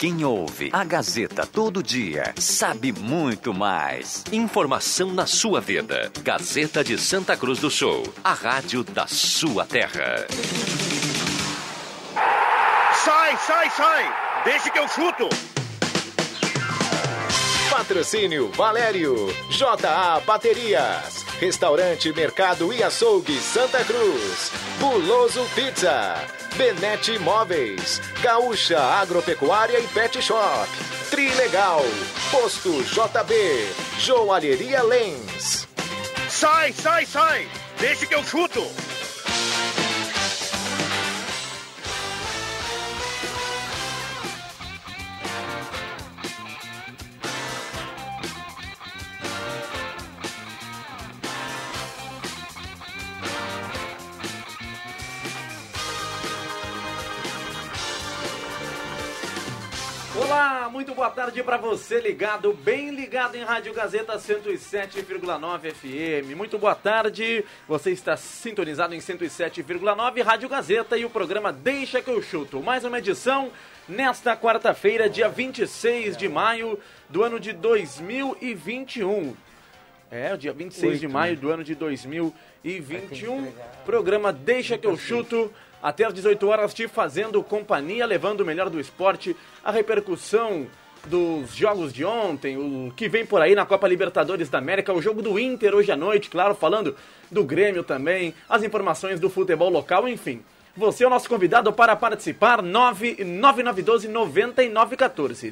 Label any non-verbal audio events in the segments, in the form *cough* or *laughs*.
Quem ouve a Gazeta todo dia sabe muito mais. Informação na sua vida. Gazeta de Santa Cruz do Sul, a rádio da sua terra. Sai, sai, sai! Deixa que eu chuto! Patrocínio Valério, JA Baterias, Restaurante Mercado e Açougue Santa Cruz, Buloso Pizza, Benete Imóveis, Gaúcha Agropecuária e Pet Shop, Trilegal, Posto JB, Joalheria Lens. Sai, sai, sai! Deixa que eu chuto! Muito boa tarde para você ligado, bem ligado em Rádio Gazeta 107,9 FM. Muito boa tarde, você está sintonizado em 107,9 Rádio Gazeta e o programa Deixa que eu chuto. Mais uma edição nesta quarta-feira, dia 26 de maio do ano de 2021. É, o dia 26 de maio do ano de 2021. Programa Deixa que eu chuto até às 18 horas te fazendo companhia, levando o melhor do esporte, a repercussão dos jogos de ontem, o que vem por aí na Copa Libertadores da América, o jogo do Inter hoje à noite, claro, falando do Grêmio também, as informações do futebol local, enfim. Você é o nosso convidado para participar, 99912 9914.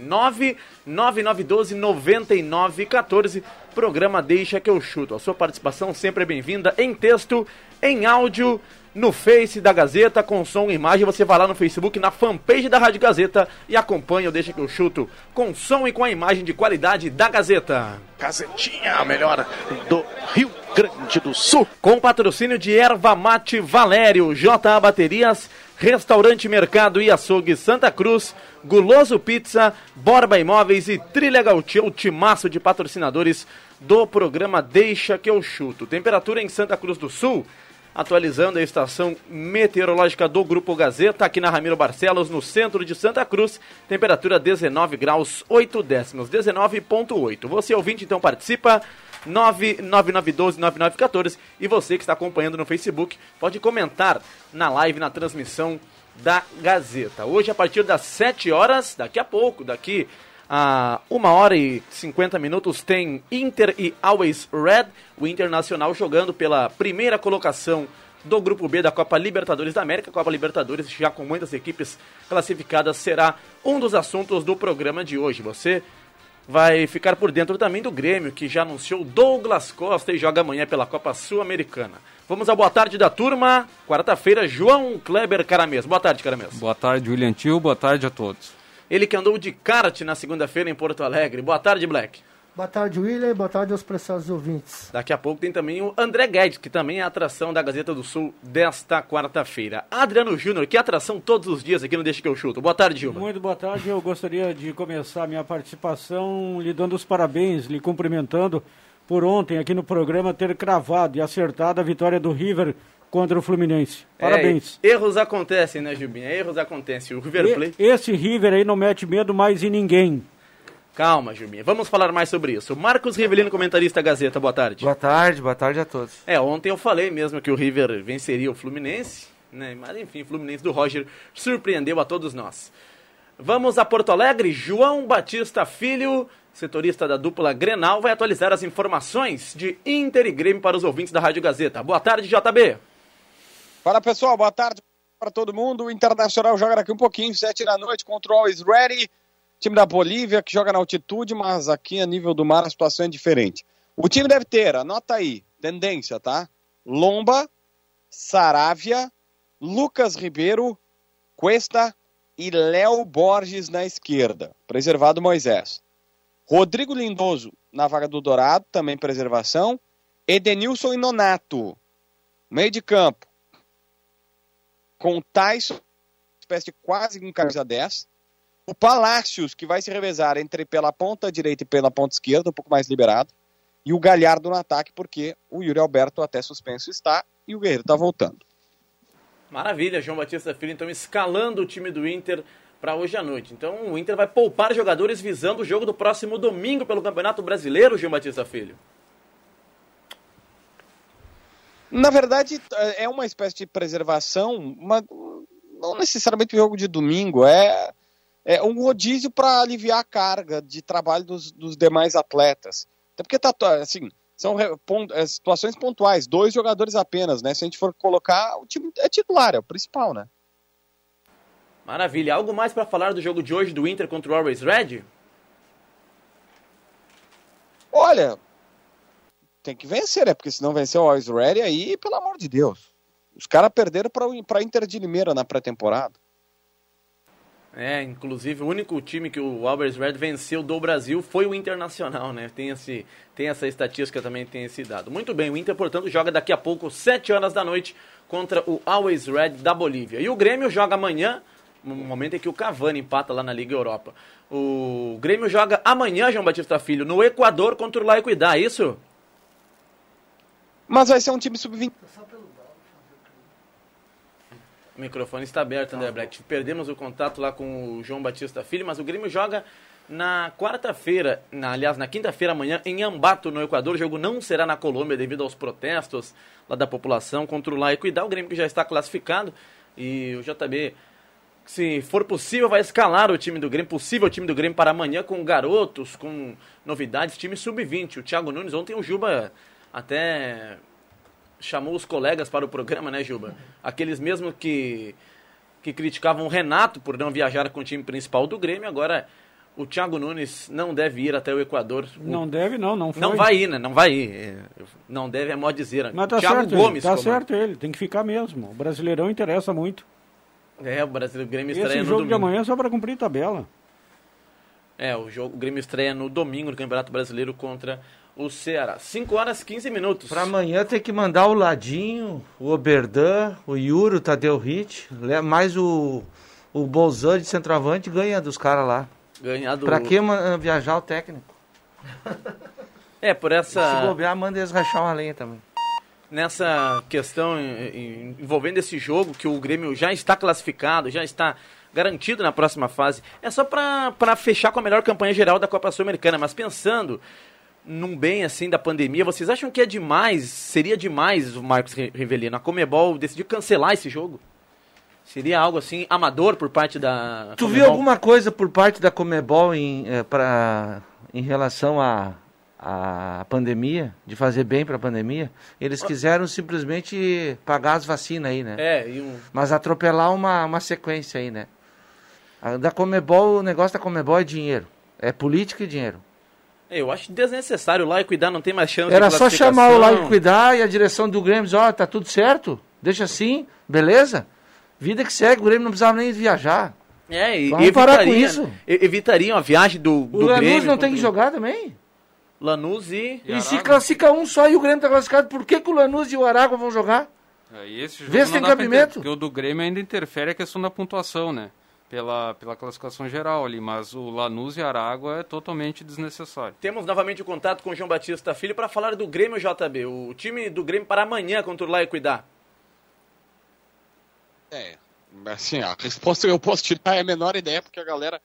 99912 9914. Programa Deixa que eu chuto. A sua participação sempre é bem-vinda em texto, em áudio, no Face da Gazeta, com som e imagem. Você vai lá no Facebook, na fanpage da Rádio Gazeta e acompanha o Deixa que eu chuto com som e com a imagem de qualidade da Gazeta. Gazetinha, a melhor do Rio Grande do Sul. Com patrocínio de Erva Mate Valério, JA Baterias, Restaurante Mercado e Açougue Santa Cruz, Guloso Pizza, Borba Imóveis e Trilegal Tio, timaço de patrocinadores do programa Deixa que eu chuto. Temperatura em Santa Cruz do Sul, atualizando a estação meteorológica do Grupo Gazeta, aqui na Ramiro Barcelos, no centro de Santa Cruz, temperatura 19 graus 8 décimos, 19.8. Você ouvinte, então participa, 999129914 e você que está acompanhando no Facebook pode comentar na live, na transmissão da Gazeta. Hoje, a partir das 7 horas, daqui a pouco, daqui a 1 hora e 50 minutos, tem Inter e Always Red, o Internacional jogando pela primeira colocação do Grupo B da Copa Libertadores da América. Copa Libertadores, já com muitas equipes classificadas, será um dos assuntos do programa de hoje. Você vai ficar por dentro também do Grêmio, que já anunciou Douglas Costa e joga amanhã pela Copa Sul-Americana. Vamos à boa tarde da turma. Quarta-feira, João Kleber Caramês. Boa tarde, Caramês. Boa tarde, William Tio. Boa tarde a todos. Ele que andou de kart na segunda-feira em Porto Alegre. Boa tarde, Black. Boa tarde, William. Boa tarde aos preciosos ouvintes. Daqui a pouco tem também o André Guedes, que também é a atração da Gazeta do Sul desta quarta-feira. Adriano Júnior, que atração todos os dias aqui no Deixa que eu chuto. Boa tarde, Gilma. Muito boa tarde. Eu gostaria de começar a minha participação lhe dando os parabéns, lhe cumprimentando por ontem aqui no programa ter cravado e acertado a vitória do River contra o Fluminense. Parabéns. É, erros acontecem, né, Gilbinha? Erros acontecem. O River Plate... E, esse River aí não mete medo mais em ninguém. Calma, Gilminha. Vamos falar mais sobre isso. Marcos Rivelino, comentarista Gazeta, boa tarde. Boa tarde, boa tarde a todos. É, ontem eu falei mesmo que o River venceria o Fluminense, né? Mas enfim, o Fluminense do Roger surpreendeu a todos nós. Vamos a Porto Alegre. João Batista Filho, setorista da dupla Grenal, vai atualizar as informações de Inter e Grêmio para os ouvintes da Rádio Gazeta. Boa tarde, JB. Fala pessoal, boa tarde para todo mundo. O Internacional joga daqui um pouquinho, sete da noite, contra o Always Ready. Time da Bolívia que joga na altitude, mas aqui a nível do mar a situação é diferente. O time deve ter, anota aí, tendência, tá? Lomba, Saravia, Lucas Ribeiro, Cuesta e Léo Borges na esquerda. Preservado Moisés. Rodrigo Lindoso na vaga do Dourado, também preservação. Edenilson e Nonato. Meio de campo. Com Tyson, espécie de quase um camisa 10 o Palácios, que vai se revezar entre pela ponta direita e pela ponta esquerda, um pouco mais liberado. E o Galhardo no ataque, porque o Yuri Alberto até suspenso está e o Guerreiro está voltando. Maravilha, João Batista Filho, então escalando o time do Inter para hoje à noite. Então o Inter vai poupar jogadores visando o jogo do próximo domingo pelo Campeonato Brasileiro, Gil Batista Filho. Na verdade, é uma espécie de preservação, mas não necessariamente o jogo de domingo, é, é um rodízio para aliviar a carga de trabalho dos, dos demais atletas. Até porque tá, assim, são é, situações pontuais, dois jogadores apenas, né? Se a gente for colocar, o time é titular, é o principal, né? Maravilha. Algo mais para falar do jogo de hoje do Inter contra o Always Red? Olha, tem que vencer, né? Porque se não vencer o Always Ready, aí, pelo amor de Deus. Os caras perderam para Inter de Limeira na pré-temporada. É, inclusive o único time que o Always Red venceu do Brasil foi o Internacional, né? Tem, esse, tem essa estatística também, tem esse dado. Muito bem, o Inter, portanto, joga daqui a pouco, 7 horas da noite, contra o Always Red da Bolívia. E o Grêmio joga amanhã, no momento em que o Cavani empata lá na Liga Europa. O Grêmio joga amanhã, João Batista Filho, no Equador contra o Laicuidá, é isso? Mas vai ser um time sub-20. O microfone está aberto, André Black. Perdemos o contato lá com o João Batista Filho, mas o Grêmio joga na quarta-feira, na, aliás, na quinta-feira amanhã, em Ambato, no Equador. O jogo não será na Colômbia devido aos protestos lá da população contra o Laico e dá o Grêmio que já está classificado. E o JB, se for possível, vai escalar o time do Grêmio, possível o time do Grêmio para amanhã com garotos, com novidades, time sub-20. O Thiago Nunes, ontem o Juba até chamou os colegas para o programa, né, Juba? Aqueles mesmos que, que criticavam o Renato por não viajar com o time principal do Grêmio, agora o Thiago Nunes não deve ir até o Equador. Não deve, não, não foi. Não vai ir, né? Não vai ir. É, não deve, é modo dizer. Mas tá Thiago certo, Gomes. Ele, tá certo ele, tem que ficar mesmo. O Brasileirão interessa muito. É, o Brasil, o Grêmio estreia Esse no jogo domingo. de amanhã é só para cumprir tabela. É, o jogo, o Grêmio estreia no domingo no Campeonato Brasileiro contra o Ceará. 5 horas 15 minutos. Para amanhã tem que mandar o Ladinho, o Oberdan, o Yuri, o Tadeu Hit, mais o, o Bolzan de centroavante ganha dos caras lá. Ganhar do... Pra que viajar o técnico? *laughs* É, por essa... Se bobear, manda eles rachar uma lenha também. Nessa questão envolvendo esse jogo, que o Grêmio já está classificado, já está garantido na próxima fase, é só para fechar com a melhor campanha geral da Copa Sul-Americana, mas pensando num bem assim da pandemia, vocês acham que é demais, seria demais o Marcos Rivelino, a Comebol decidir cancelar esse jogo? Seria algo assim amador por parte da Tu Comebol? viu alguma coisa por parte da Comebol em, é, pra, em relação à a, a, pandemia, de fazer bem para a pandemia? Eles quiseram simplesmente pagar as vacinas aí, né? É, e um... Mas atropelar uma, uma sequência aí, né? A, da Comebol, o negócio da Comebol é dinheiro. É política e dinheiro. Eu acho desnecessário lá e cuidar, não tem mais chance Era só chamar o lá e cuidar e a direção do Grêmio dizer, ó, oh, tá tudo certo, deixa assim, beleza? Vida que segue, o Grêmio não precisava nem viajar. É, e Vamos parar com isso. Evitariam a viagem do, do o Lanús Grêmio. não tem que jogar também? Lanús e... E, e se classifica um só e o Grêmio tá classificado, por que, que o Lanús e o Aragua vão jogar? É, esse Vê se tem cabimento. Porque o do Grêmio ainda interfere a questão da pontuação, né? Pela, pela classificação geral ali, mas o Lanús e Aragua é totalmente desnecessário. Temos novamente o contato com o João Batista Filho para falar do Grêmio JB, o time do Grêmio para amanhã contra o Lá e Cuidar. É, assim, a resposta que eu posso te dar é a menor ideia, porque a galera,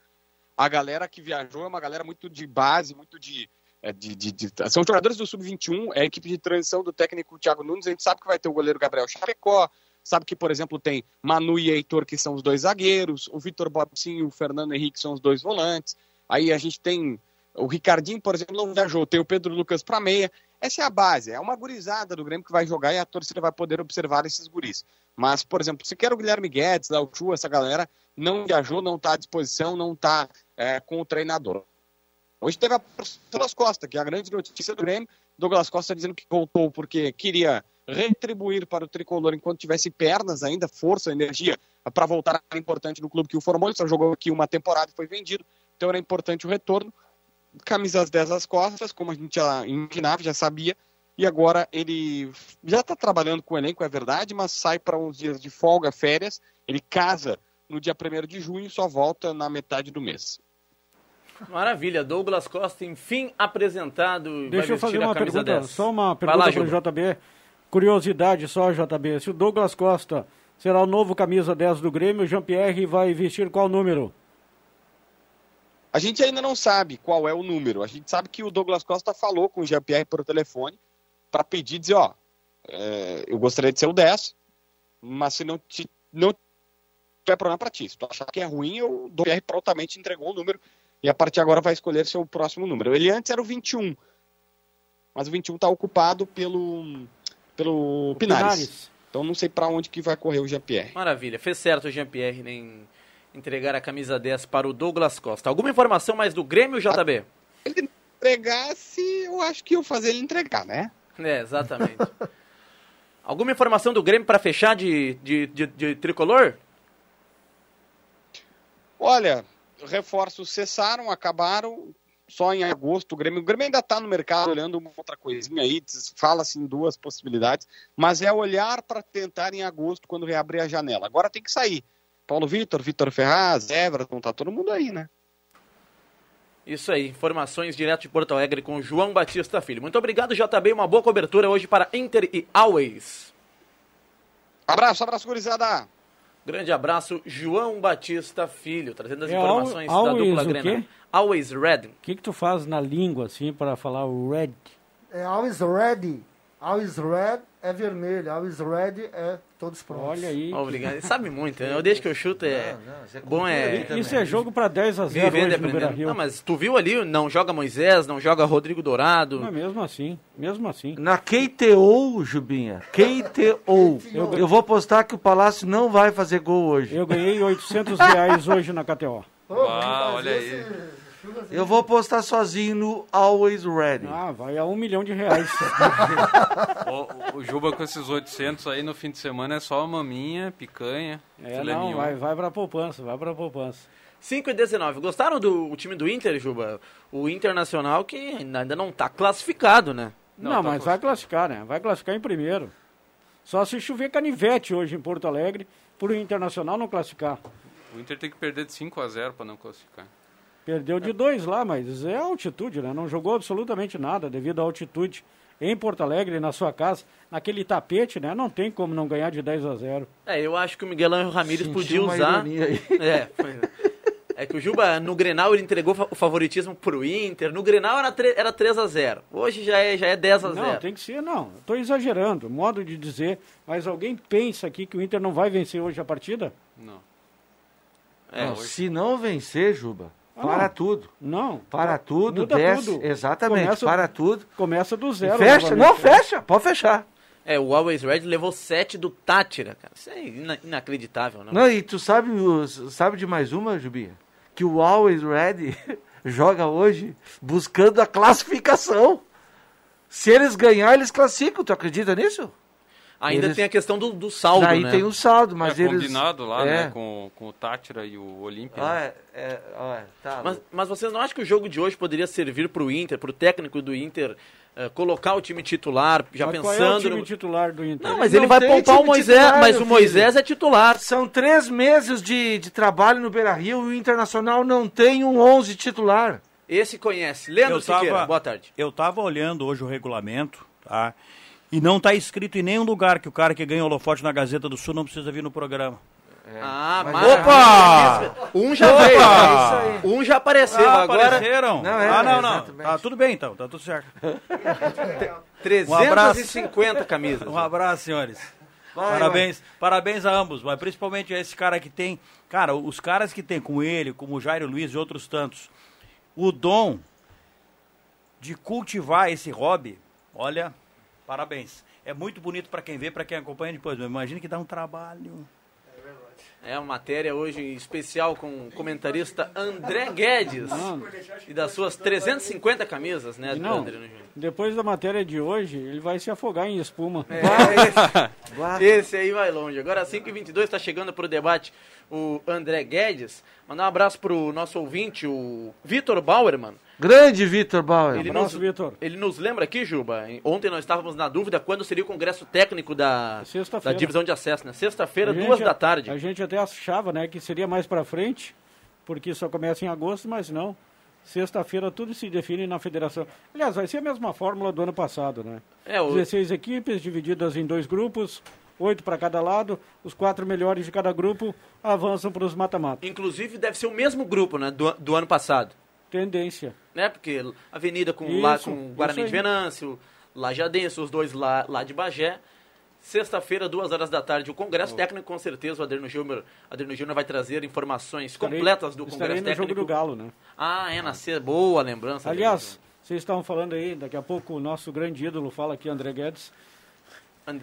a galera que viajou é uma galera muito de base, muito de. É, de, de, de são jogadores do Sub-21, é a equipe de transição do técnico Thiago Nunes, a gente sabe que vai ter o goleiro Gabriel Chapecó, Sabe que, por exemplo, tem Manu e Heitor, que são os dois zagueiros, o Vitor Bobsin e o Fernando Henrique são os dois volantes. Aí a gente tem o Ricardinho, por exemplo, não viajou, tem o Pedro Lucas para meia. Essa é a base, é uma gurizada do Grêmio que vai jogar e a torcida vai poder observar esses guris. Mas, por exemplo, se quer o Guilherme Guedes, o Chu, essa galera não viajou, não está à disposição, não está é, com o treinador. Hoje teve a Douglas Costa, que é a grande notícia do Grêmio. Douglas Costa dizendo que voltou porque queria retribuir para o tricolor enquanto tivesse pernas ainda, força, energia para voltar a importante no clube que o formou. Ele só jogou aqui uma temporada e foi vendido, então era importante o retorno. Camisas 10 às costas, como a gente já imaginava, já sabia, e agora ele já está trabalhando com o elenco, é verdade, mas sai para uns dias de folga, férias. Ele casa no dia 1 de junho e só volta na metade do mês. Maravilha, Douglas Costa, enfim, apresentado. Deixa eu fazer uma pergunta, 10. só uma pergunta para o JB. Curiosidade só, JB, se o Douglas Costa será o novo camisa 10 do Grêmio, o Jean-Pierre vai vestir qual número? A gente ainda não sabe qual é o número. A gente sabe que o Douglas Costa falou com o Jean-Pierre por telefone para pedir, dizer, ó, é, eu gostaria de ser o 10, mas se não, te, não tiver problema para ti. Se tu achar que é ruim, o Jean-Pierre prontamente entregou o número e a partir de agora vai escolher seu próximo número. Ele antes era o 21, mas o 21 está ocupado pelo, pelo Pinares. Pinares. Então não sei para onde que vai correr o Jean-Pierre. Maravilha, fez certo o Jean-Pierre em entregar a camisa 10 para o Douglas Costa. Alguma informação mais do Grêmio, JB? Ele entregasse, eu acho que eu fazer ele entregar, né? É, exatamente. *laughs* Alguma informação do Grêmio para fechar de, de, de, de tricolor? Olha, reforços cessaram, acabaram só em agosto. O Grêmio, o Grêmio ainda está no mercado olhando uma outra coisinha aí, fala-se em duas possibilidades, mas é olhar para tentar em agosto, quando reabrir a janela. Agora tem que sair. Paulo Vitor, Vitor Ferraz, Everton, tá todo mundo aí, né? Isso aí, informações direto de Porto Alegre com João Batista Filho. Muito obrigado, JB. Uma boa cobertura hoje para Inter e Always. Abraço, abraço, gurizada. Grande abraço, João Batista Filho, trazendo as é informações da dupla Grenal. Always Red. O que, que tu faz na língua, assim, para falar o red? É always ready. Always red é vermelho, always red é todos prontos. Olha aí. Obrigado. Ele sabe muito, né? *laughs* Eu deixo que eu chuto é. Não, não, é bom é. Isso é jogo para 10 a 0 hoje no Não, mas tu viu ali, não joga Moisés, não joga Rodrigo Dourado. Não, mesmo assim, mesmo assim. Na KTO, Jubinha, KTO. eu, eu vou postar que o Palácio não vai fazer gol hoje. Eu ganhei 800 reais *laughs* hoje na KTO. Uau, olha aí. Eu vou postar sozinho no Always Ready. Ah, vai a um milhão de reais. *laughs* o, o, Juba com esses 800 aí no fim de semana é só maminha, picanha. É, não, vai, vai pra poupança, vai pra poupança. 5 e 19. Gostaram do time do Inter, Juba? O Internacional que ainda não tá classificado, né? Não, não tá mas vai classificar, né? Vai classificar em primeiro. Só se chover canivete hoje em Porto Alegre, pro Internacional não classificar. O Inter tem que perder de 5 a 0 para não classificar. Perdeu de dois lá, mas é altitude, né? Não jogou absolutamente nada devido à altitude em Porto Alegre, na sua casa, naquele tapete, né? Não tem como não ganhar de 10 a 0. É, eu acho que o Miguel Angel Ramírez podia usar. *laughs* É, foi... É que o Juba, no Grenal, ele entregou o favoritismo pro Inter. No Grenal era, era 3 a 0 Hoje já é, já é 10 a 0 Não, tem que ser, não. Estou exagerando, modo de dizer. Mas alguém pensa aqui que o Inter não vai vencer hoje a partida? Não. É, não, hoje... Se não vencer, Juba, para tudo. Não. Para tudo, desce. Tudo. Exatamente, começa, para tudo. Começa do zero. Fecha, não, fecha, pode fechar. É, o Always Red levou 7 do Tátira, cara. Isso é inacreditável, não? Não, e tu sabe, sabe de mais uma, Jubinha? Que o Always Red *laughs* joga hoje buscando a classificação. Se eles ganharem, eles classificam. Tu acredita nisso? Ainda eles... tem a questão do, do saldo, Daí né? tem o saldo, mas é eles... combinado lá, é. né, com, com o Tátira e o Olímpia. Ah, é, é, é, tá. Mas, mas vocês não acham que o jogo de hoje poderia servir para o Inter, para o técnico do Inter, uh, colocar o time titular, já mas pensando... Qual é o time no... titular do Inter? Não, mas ele, ele vai poupar o Moisés, titular, mas o Moisés é titular. São três meses de, de trabalho no Beira-Rio e o Internacional não tem um 11 titular. Esse conhece. Leandro Siqueira, boa tarde. Eu estava olhando hoje o regulamento, tá? E não está escrito em nenhum lugar que o cara que ganha o holofote na Gazeta do Sul não precisa vir no programa. É. Ah, mas... Opa! Um já Opa! veio. Um já apareceu. Ah, agora... apareceram? Não, é, ah, não, não. Tá tudo bem então, tá tudo certo. 350 *laughs* um camisas. Um abraço, senhores. Vai, parabéns, vai. parabéns a ambos, mas principalmente a esse cara que tem. Cara, os caras que tem com ele, como o Jairo Luiz e outros tantos, o dom de cultivar esse hobby, olha, Parabéns. É muito bonito para quem vê, para quem acompanha depois, imagina que dá um trabalho. É uma matéria hoje especial com o comentarista André Guedes não. e das suas 350 camisas, né, não, André? Depois da matéria de hoje, ele vai se afogar em espuma. É, esse, *laughs* esse, aí vai longe. Agora, 5h22, está chegando para o debate o André Guedes. Mandar um abraço para o nosso ouvinte, o Vitor Bauerman. Grande Vitor Bauer. Ele, nos, ele nos lembra aqui, Juba, ontem nós estávamos na dúvida quando seria o congresso técnico da, da divisão de acesso, né? Sexta-feira, duas da tarde. A gente até achava, né, que seria mais para frente, porque só começa em agosto, mas não. Sexta-feira tudo se define na federação. Aliás, vai ser a mesma fórmula do ano passado, né? É, o... 16 equipes divididas em dois grupos, oito para cada lado, os quatro melhores de cada grupo avançam para os mata-mata. Inclusive deve ser o mesmo grupo, né, do, do ano passado. Tendência. Né? Porque Avenida com, Isso, lá, com Guarani de. Venâncio, Lajadense, os dois lá, lá de Bagé. Sexta-feira, duas horas da tarde, o Congresso Técnico, com certeza, o Aderno Gilmer, Aderno Gilmer vai trazer informações Estarei- completas do Congresso no Técnico. jogo do Galo, né? Ah, é, na sexta. Boa lembrança. Aliás, vocês estavam falando aí, daqui a pouco o nosso grande ídolo fala aqui, André Guedes,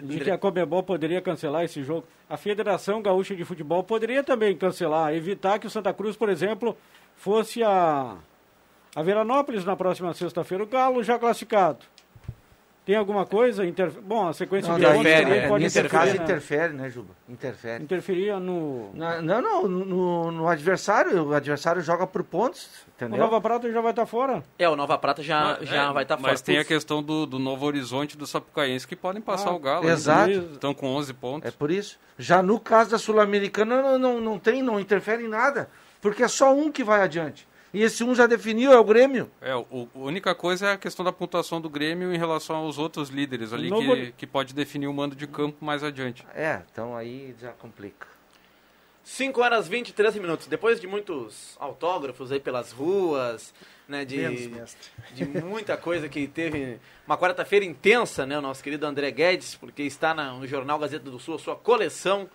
de que a Comebol poderia cancelar esse jogo. A Federação Gaúcha de Futebol poderia também cancelar, evitar que o Santa Cruz, por exemplo, fosse a, a Veranópolis na próxima sexta-feira. O Galo já classificado. Tem alguma coisa? Inter... Bom, a sequência Não, de também é, pode nesse interferir, caso né? interfere, né, Juba? Interfere. Interferia no... Na- Não, não, no, no adversário, o adversário joga por pontos, O entendeu? Nova Prata já vai estar fora. É, o Nova Prata já, Mas- já é, vai estar fora. Mas tem a questão do, do Novo Horizonte e do Sapucaense que podem passar Ah, o Galo. exato. Eles Estão com 11 pontos. É por isso. Já no caso da Sul-Americana não, não, não tem, não interfere em nada, porque é só um que vai adiante. E esse um já definiu, é o Grêmio. É, o, a única coisa é a questão da pontuação do Grêmio em relação aos outros líderes ali, Novo- que, que pode definir o mando de campo mais adiante. É, então aí já complica. 5 horas 23 minutos. Depois de muitos autógrafos aí pelas ruas, né? De, Menos, de muita coisa que teve. Uma quarta-feira intensa, né? O nosso querido André Guedes, porque está na- no Jornal Gazeta do Sul, a sua coleção.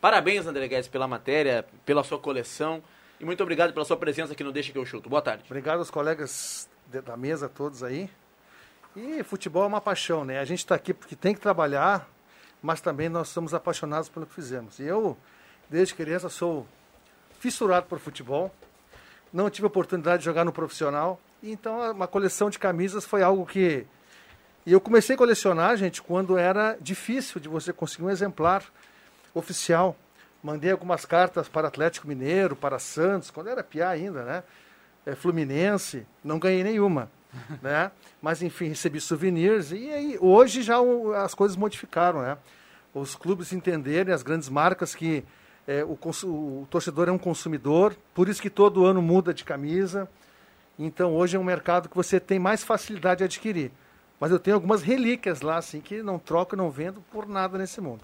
Parabéns, André Guedes, pela matéria, pela sua coleção. E muito obrigado pela sua presença aqui no Deixa que eu chuto. Boa tarde. Obrigado aos colegas da mesa todos aí. E futebol é uma paixão, né? A gente está aqui porque tem que trabalhar, mas também nós somos apaixonados pelo que fizemos. E eu, desde criança, sou fissurado por futebol. Não tive oportunidade de jogar no profissional. Então, uma coleção de camisas foi algo que... E eu comecei a colecionar, gente, quando era difícil de você conseguir um exemplar oficial. Mandei algumas cartas para Atlético Mineiro, para Santos, quando era piá ainda, né? É, Fluminense, não ganhei nenhuma, *laughs* né? Mas enfim, recebi souvenirs e aí hoje já o- as coisas modificaram, né? Os clubes entenderem, as grandes marcas que é, o, o torcedor é um consumidor, por isso que todo ano muda de camisa. Então hoje é um mercado que você tem mais facilidade de adquirir. Mas eu tenho algumas relíquias lá, assim, que não troco, não vendo por nada nesse mundo.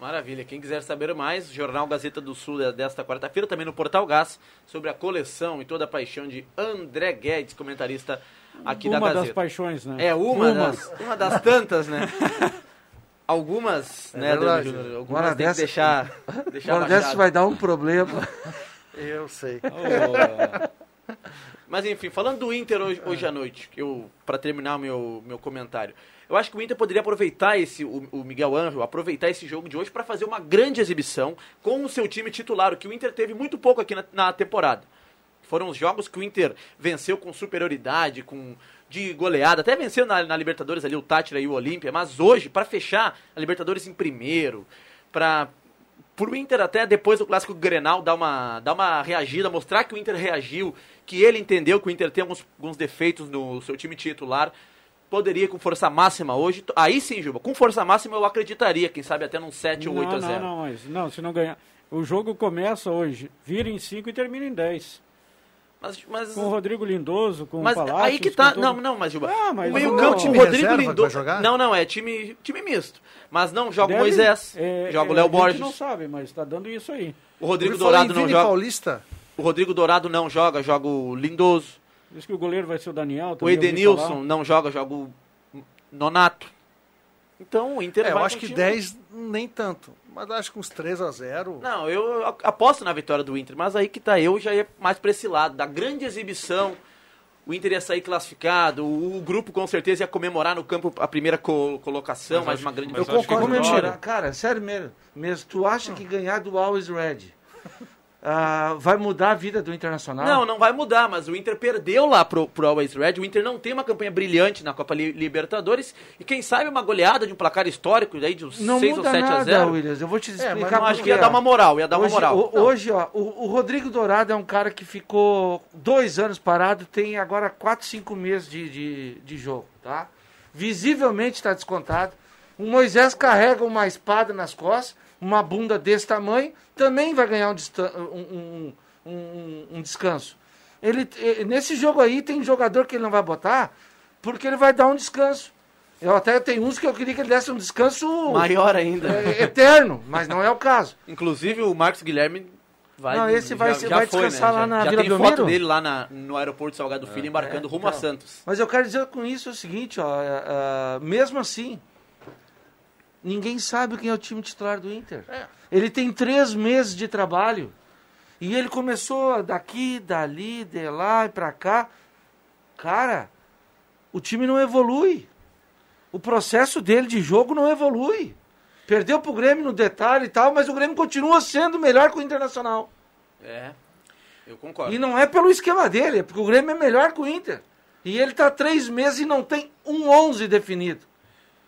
Maravilha. Quem quiser saber mais, Jornal Gazeta do Sul é desta quarta-feira, também no Portal Gás, sobre a coleção e toda a paixão de André Guedes, comentarista aqui da Uma Gazeta. das paixões, né? É uma, Das, uma das tantas, né? *laughs* Algumas, É né, verdade. Júnior? Agora Algumas tem que dessa- deixar, *laughs* deixar Agora dessa vai dar um problema. *laughs* Eu sei. Mas enfim, falando do Inter hoje, hoje à noite, eu para terminar o meu, meu comentário, eu acho que o Inter poderia aproveitar esse, o, o Miguel Ângelo, aproveitar esse jogo de hoje para fazer uma grande exibição com o seu time titular, o que o Inter teve muito pouco aqui na, na temporada. Foram os jogos que o Inter venceu com superioridade, com de goleada, até venceu na, na Libertadores ali o Tátira e o Olímpia, mas hoje, para fechar a Libertadores em primeiro, para pro Inter até depois do clássico Grenal dar uma, dar uma reagida, mostrar que o Inter reagiu, que ele entendeu que o Inter tem alguns, alguns defeitos no seu time titular, poderia com força máxima hoje. Aí sim, Juba, com força máxima eu acreditaria, quem sabe até num 7 ou 8 a não, 0. não, não, mas não, se não ganhar. O jogo começa hoje, vira em 5 e termina em 10. Mas, mas, Com o Rodrigo Lindoso, com mas o Palácio. aí que tá, não, não, mas Juba, Ah, mas o meio não, campo, time o Rodrigo Lindoso, jogar? não, não, é time, time misto, mas não joga o Deve- Moisés, é, joga o é, Léo a gente Borges, não sabe, mas tá dando isso aí. o Rodrigo Dourado não joga, Paulista. o Rodrigo Dourado não joga, joga o Lindoso, Diz que o goleiro vai ser o Daniel. O Edenilson não joga, joga o Nonato. Então o Inter É, eu vai acho com que time- 10 nem tanto. Mas acho que uns 3 a 0 Não, eu aposto na vitória do Inter, mas aí que tá, eu já ia mais pra esse lado, da grande exibição. O Inter ia sair classificado, o, o grupo com certeza ia comemorar no campo a primeira co- colocação, Mas mais acho- uma grande mas Eu concordo Cara, sério mesmo. mesmo. Tu acha que ganhar do Always Red ah, vai mudar a vida do Internacional? Não, não vai mudar, mas o Inter perdeu lá pro, pro Always Red. O Inter não tem uma campanha brilhante na Copa Li- Libertadores. E quem sabe uma goleada de um placar histórico aí de uns Não 6 ou muda 7 a nada, 0. Williams. Eu vou te mas explicar Eu acho por que ia dar uma moral, ia dar uma hoje, moral. o- hoje, ó, o, o Rodrigo Dourado é um cara que ficou dois anos parado, tem agora quatro, cinco meses de, de, de jogo, tá? Visivelmente está descontado. O Moisés carrega uma espada nas costas, uma bunda desse tamanho, também vai ganhar um, um- um- um- descanso. Ele, nesse jogo aí tem jogador que ele não vai botar, porque ele vai dar um descanso. Eu até tenho uns que eu queria que ele desse um descanso Maior ainda. é, eterno, mas não é o caso. Inclusive o Marcos Guilherme Vai, Não, esse vai, já, vai já foi, descansar né? lá na já, Vila já tem Belmiro. foto dele lá na- no aeroporto Salgado Filho embarcando É, rumo a então. Santos. Mas eu quero dizer com isso o seguinte, ó, é, é, mesmo assim, ninguém sabe quem é o time titular do Inter. Ele tem três meses de trabalho. E ele começou daqui, dali, de lá e pra cá. Cara, o time não evolui. O processo dele de jogo não evolui. Perdeu pro Grêmio no detalhe e tal, mas o Grêmio continua sendo melhor que o Internacional. É, eu concordo. E não é pelo esquema dele, é porque o Grêmio é melhor que o Inter. E ele tá três meses e não tem um 11 definido.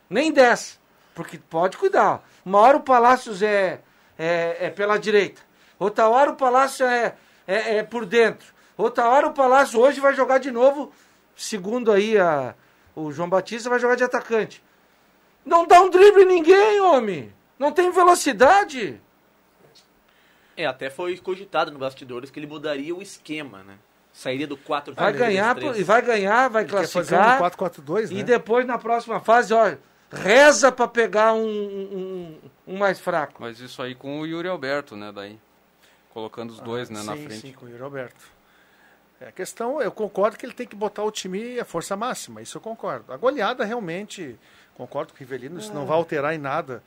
Nem 10. Porque pode cuidar. Uma hora o Palácios é, é, é pela direita. Outra hora o Palácio é, é, é por dentro. Outra hora o Palácio hoje vai jogar de novo, segundo aí a, o João Batista, vai jogar de atacante. Não dá um drible em ninguém, homem. Não tem velocidade. É, até foi cogitado no bastidores que ele mudaria o esquema, né? Sairia do 4 Vai ganhar, e vai ganhar, vai Ele quer fazer classificar. um 4-4-2, né? E depois, na próxima fase, ó, reza pra pegar um, um, um mais fraco. Mas isso aí com o Yuri Alberto, né, daí. Colocando os dois, né, na sim, frente. Sim, com o Yuri Alberto. É, a questão, eu concordo que ele tem que botar o time à força máxima, isso eu concordo. A goleada realmente, concordo com o Rivelino, isso não vai alterar em nada,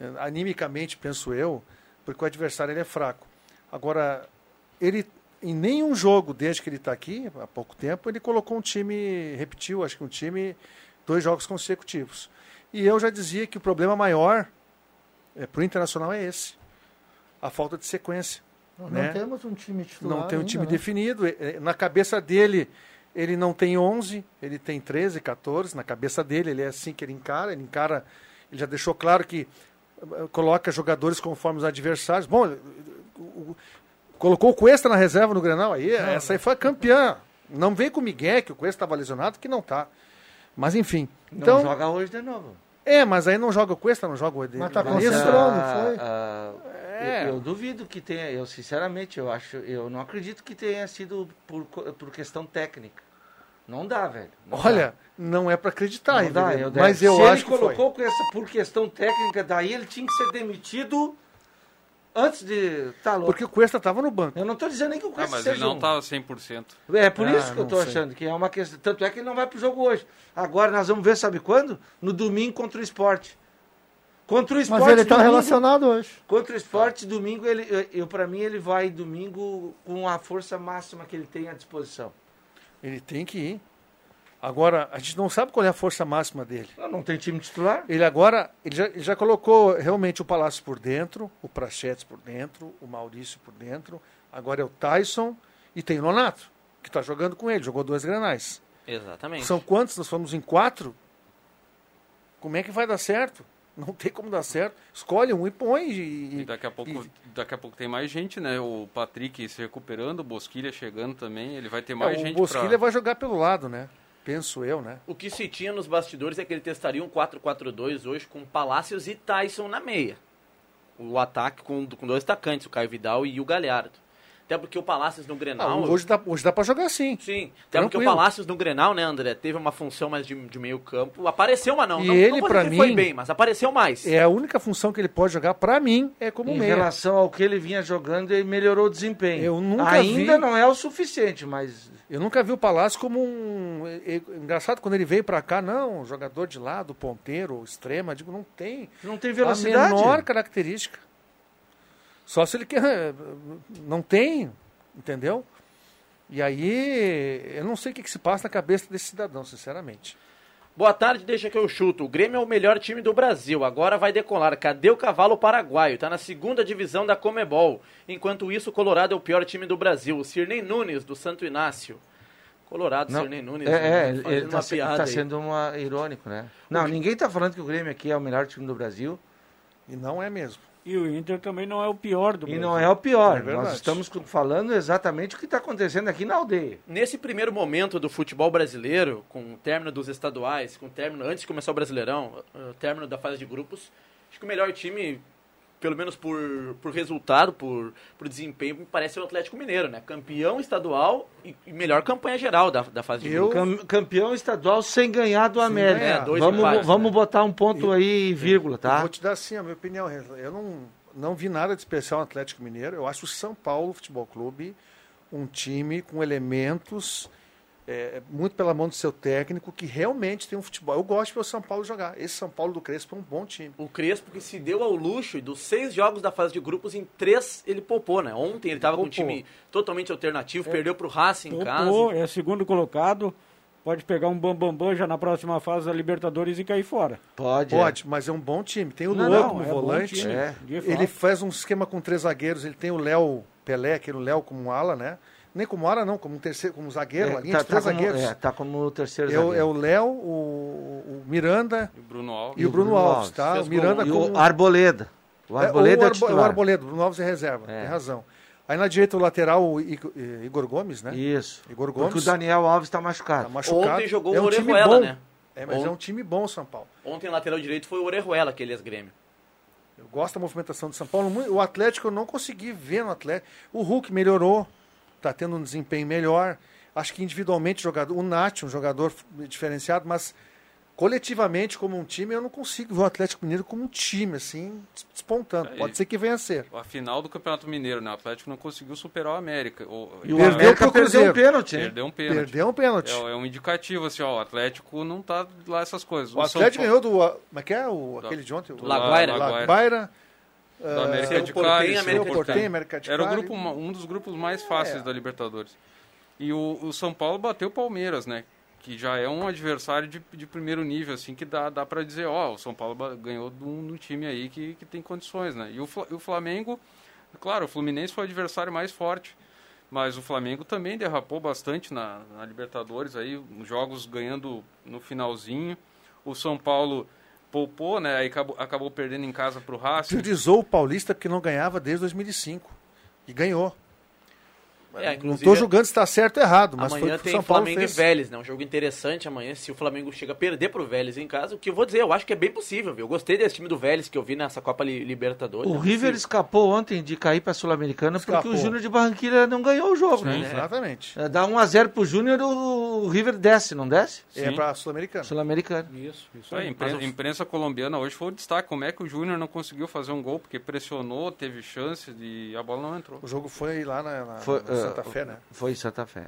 eh, animicamente, penso eu, porque o adversário ele é fraco. Agora, ele, em nenhum jogo, desde que ele está aqui, há pouco tempo, ele colocou um time, repetiu, acho que um time, dois jogos consecutivos. E eu já dizia que o problema maior é, para o Internacional é esse, a falta de sequência. Não, né? não temos um time titular. Não tem um ainda, time né? definido. Eh, eh, Na cabeça dele, ele não tem 11, ele tem 13, 14. Na cabeça dele, ele é assim que ele encara. Ele encara, ele já deixou claro que eh, coloca jogadores conforme os adversários. Bom, eh, colocou o Cuesta na reserva no Grenal, aí essa aí foi a campeã. Não vem com o Miguel, que o Cuesta estava lesionado, que não tá. Mas enfim. Então, Não joga hoje de novo. É, mas aí não joga o Cuesta, não joga o Eden. Mas tá concentrando, foi? Ah, É. eu, eu duvido que tenha, eu sinceramente, eu acho, eu não acredito que tenha sido por, por questão técnica. Não dá, velho. Não Olha, não é para acreditar, Não dá, eu mas eu Se acho ele que foi. colocou com essa, por questão técnica, daí ele tinha que ser demitido antes de. Tá louco. Porque o Cuesta estava no banco. Eu não tô dizendo nem que o Ah, Cuesta mas seja ele não um- tá 100%. É por Ah, isso que eu sei. achando que é uma questão. Tanto é que ele não vai pro jogo hoje. Agora nós vamos ver, sabe quando? No domingo contra o esporte. Contra o esporte. Mas ele tá domingo- relacionado hoje. Contra o esporte, domingo, ele, eu, eu, para mim, ele vai domingo com a força máxima que ele tem à disposição. Ele tem que ir. Agora, a gente não sabe qual é a força máxima dele. Não, não tem time titular? Ele agora, ele já, ele já colocou realmente o Palácio por dentro, o Prachetes por dentro, o Maurício por dentro. Agora é o Tyson e tem o Nonato, que está jogando com ele, jogou dois granais. Exatamente. São quantos? Nós fomos em quatro? Como é que vai dar certo? Não tem como dar certo. Escolhe um e põe. E, E daqui a pouco, daqui a pouco tem mais gente, né? O Patrick se recuperando, o Bosquilha chegando também, ele vai ter mais É, gente o Bosquilha pra... vai jogar pelo lado, né? Penso eu, né? O que se tinha nos bastidores é que ele testaria um 4-4-2 hoje com Palácios e Tyson na meia. O ataque com, com dois atacantes, o Caio Vidal e o Galhardo. Até porque o Palácios no Ah, Grenal... hoje, dá, hoje dá para jogar sim. Sim, até porque o Tranquilo. Palácios no Grenal, né, André, teve uma função mais de, de meio campo. Apareceu, mas não. E não, ele, não pra que foi mim, bem, mas apareceu mais. É a única função que ele pode jogar, para mim, é como em meia. relação ao que ele vinha jogando, ele melhorou o desempenho. Eu nunca Ainda vi- não é o suficiente, mas Eu nunca vi o Palácio como um. Engraçado, quando ele veio para cá, não, jogador de lado, ponteiro, extrema, digo, não tem. não tem A velocidade. menor característica. Só se ele quer. Não tem, entendeu? E aí, eu não sei o que, que se passa na cabeça desse cidadão, sinceramente. Boa tarde, deixa que eu chuto. O Grêmio é o melhor time do Brasil. Agora vai decolar. Cadê o cavalo paraguaio? Tá na segunda divisão da Comebol. Enquanto isso, o Colorado é o pior time do Brasil. O Cirnei Nunes, do Santo Inácio. Colorado, Não, Cirnei Nunes. é, né? é, ele, Fazendo ele tá, uma se- piada tá sendo uma, irônico, né? Não, ninguém tá falando que o Grêmio aqui é o melhor time do Brasil. E não é mesmo. E o Inter também não é o pior do E Brasil. não é o pior. É. Nós estamos falando exatamente o que está acontecendo aqui na aldeia. Nesse primeiro momento do futebol brasileiro, com o término dos estaduais, com o término, antes de começar o Brasileirão, o término da fase de grupos, acho que o melhor time, pelo menos por, por resultado, por, por desempenho, me parece o Atlético Mineiro, né? Campeão estadual e, e melhor campanha geral da, da fase de Eu- grupos. Cam- campeão estadual sem ganhar do América. ganhar, dois vamos empates, vamos né? botar um ponto aí, vírgula, Eu tá? vou te dar assim a minha opinião. Eu não. não vi nada de especial no Atlético Mineiro. Eu acho o São Paulo Futebol Clube um time com elementos é, muito pela mão do seu técnico que realmente tem um futebol. Eu gosto de ver o São Paulo jogar. Esse São Paulo do Crespo é um bom time. O Crespo que se deu ao luxo e dos seis jogos da fase de grupos, em três ele poupou, né? Ontem ele estava com um time totalmente alternativo, É. perdeu pro Racing em casa. É segundo colocado, pode pegar um bambambam bam, bam já na próxima fase da Libertadores e cair fora. Pode. Pode, mas é um bom time. Tem o Não, Luan como é bom volante. time, É. Ele faz um esquema com três zagueiros. Ele tem o Léo Pelé, aquele Léo como ala, né? Nem como ala, não, como um terceiro, como zagueiro, É, linha tá, de três tá como, zagueiros. é, tá como o terceiro É o, zagueiro. é o Léo, o, o Miranda E o Bruno Alves. e o Bruno, Alves, tá? Fez O Miranda gol. E como... o Arboleda. O Arboleda é, é, o o, Arbo- titular. o Arboleda, o Bruno Alves é reserva, É. tem razão. Aí na direita o lateral, o Igor, Gomes, né? Isso. Igor Porque Gomes. o Daniel Alves está machucado. Tá machucado. Ontem jogou é o um time Orejuela, né? É, mas Ontem- é um time bom o São Paulo. Ontem o lateral direito foi o Orejuela, aquele ex-grêmio. Eu gosto da movimentação do São Paulo. O Atlético eu não consegui ver no Atlético. O Hulk melhorou, está tendo um desempenho melhor. Acho que individualmente jogador, o Nath, um jogador diferenciado, mas coletivamente como um time eu não consigo ver o Atlético Mineiro como um time assim des- despontando. É, Pode ser que venha a ser. A final do Campeonato Mineiro, né? O Atlético não conseguiu superar o América. O, E o Perdeu América pro perdeu um pênalti? Perdeu um pênalti. Perdeu um pênalti. É, é um indicativo, assim, ó, o Atlético não tá lá essas coisas. O São Atlético Paulo- ganhou do. Como é que é? O, aquele de ontem? O do Laguaira. Laguaira. Da América de Cali. América de. Cali. América de Era Cali. grupo, ma- um dos grupos mais fáceis É. da Libertadores. E o, o São Paulo bateu o Palmeiras, né? Que já é um adversário de, de primeiro nível, assim, que dá, dá para dizer, ó, o São Paulo ganhou de um, de um time aí que, que tem condições, né? E o, o Flamengo, claro, o Fluminense foi o adversário mais forte. Mas o Flamengo também derrapou bastante na, na Libertadores, aí, os jogos ganhando no finalzinho. O São Paulo poupou, né? Aí acabou, acabou perdendo em casa pro Racing. Priorizou o Paulista porque não ganhava desde 2005. E ganhou. É, não estou julgando se está certo ou errado, mas foi Amanhã o tem São Paulo Flamengo fez. e Vélez, né? Um jogo interessante amanhã. Se o Flamengo chega a perder pro Vélez em casa, o que eu vou dizer, eu acho que é bem possível, viu? Eu gostei desse time do Vélez que eu vi nessa Copa Li- Libertadores. O é River possível. escapou ontem de cair para a Sul-Americana porque o Júnior de Barranquilla não ganhou o jogo, né? Exatamente. É, Dá 1x0 pro Júnior, o o River desce, não desce? É Sim. para Sul-Americano. Sul-Americano. Isso, isso Isso aí, a impren- imprensa colombiana hoje foi o destaque. Como é que o Júnior não conseguiu fazer um gol? Porque pressionou, teve chance e a bola não entrou. O jogo foi lá na, na- Foi, eh, Santa Fé, né? Foi em Santa Fé.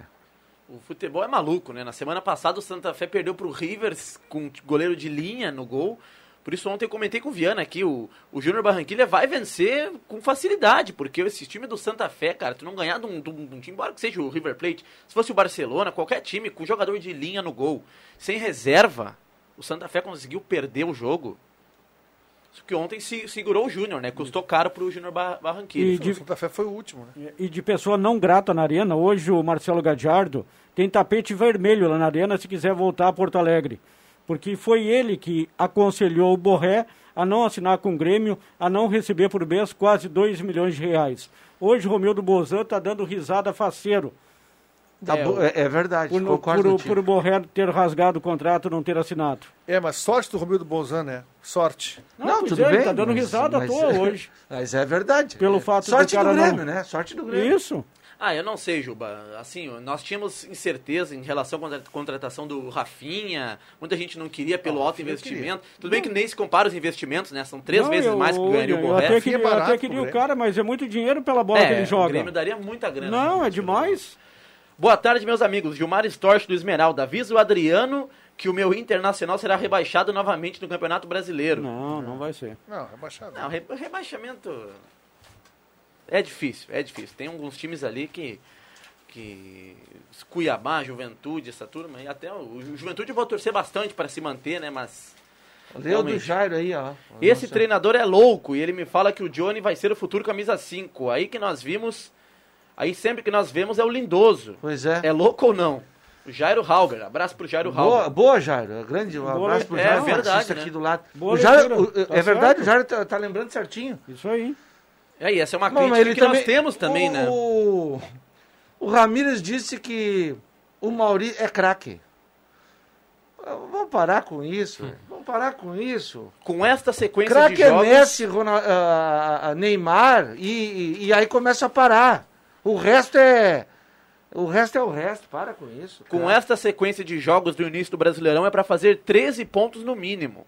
O futebol é maluco, né? Na semana passada o Santa Fé perdeu pro Rivers com goleiro de linha no gol. Por isso ontem eu comentei com o Viana aqui, o, o Júnior Barranquilla vai vencer com facilidade, porque esse time do Santa Fé, cara, tu não ganhar de um, de um- de um time, embora que seja o River Plate, se fosse o Barcelona, qualquer time com jogador de linha no gol, sem reserva, o Santa Fé conseguiu perder o jogo. Que ontem se, segurou o Júnior, né? Custou caro pro Júnior Bar- Barranquilla. E de- O Santa Fé foi o último, né? E de pessoa não grata na arena, hoje o Marcelo Gadiardo tem tapete vermelho lá na arena se quiser voltar a Porto Alegre. Porque foi ele que aconselhou o Borré a não assinar com o Grêmio, a não receber por mês quase 2 milhões de reais. Hoje o Romildo Bozan está dando risada faceiro. Tá É, o- é, é verdade, Por, concordo por, por o Borré ter rasgado o contrato e não ter assinado. É, mas sorte do Romildo Bozan, né? Sorte. Não, pois é, ele tá dando risada à toa hoje. *laughs* Mas é verdade. Pelo É. fato do Sorte cara do não- Grêmio, né? Sorte do Grêmio. Isso. Ah, eu não sei, Juba. Assim, nós tínhamos incerteza em relação à contratação do Rafinha. Muita gente não queria pelo Ah, o alto investimento. Tudo bem que nem se compara os investimentos, né? São três Não, vezes eu- mais que ganharia o eu Borré. até queria, eu barato até queria o Grêmio. cara, mas é muito dinheiro pela bola que É, ele o joga. Grêmio daria muita grana. Não, né? é demais. Boa tarde, meus amigos. Gilmar Storch do Esmeralda. Avisa o Adriano que o meu Internacional será rebaixado novamente no Campeonato Brasileiro. Não, não vai ser. Não, rebaixado. Não, re- rebaixamento é difícil, é difícil. Tem alguns times ali que que Cuiabá, Juventude, essa turma, e até o, o Juventude eu vou torcer bastante para se manter, né, mas Leu do. Jairo aí, ó. esse Nossa. treinador é louco e ele me fala que o Johnny vai ser o futuro camisa 5. Aí que nós vimos, aí sempre que nós vemos é o Lindoso. Pois é. É louco ou não? O Jairo Halber, abraço pro Jairo Boa, Halber. boa, Jairo. Grande um Boa abraço pro le- Jairo. é verdade, né? aqui do lado. Boa o Jairo, leitura, o- tá é verdade, certo. o Jairo tá, tá lembrando certinho. Isso aí. É, e essa é uma Não, crítica que nós temos também, o, né? O, o Ramírez disse que o Mauri é craque. Ah, Vamos parar com isso. velho. Vamos parar com isso. Com esta sequência Craque de é jogos... Messi, Ronald- ah, ah, Neymar e, e, e aí começa a parar. O resto é. O resto é o resto. Para com isso. Com cara. esta sequência de jogos do início do Brasileirão é para fazer 13 pontos no mínimo.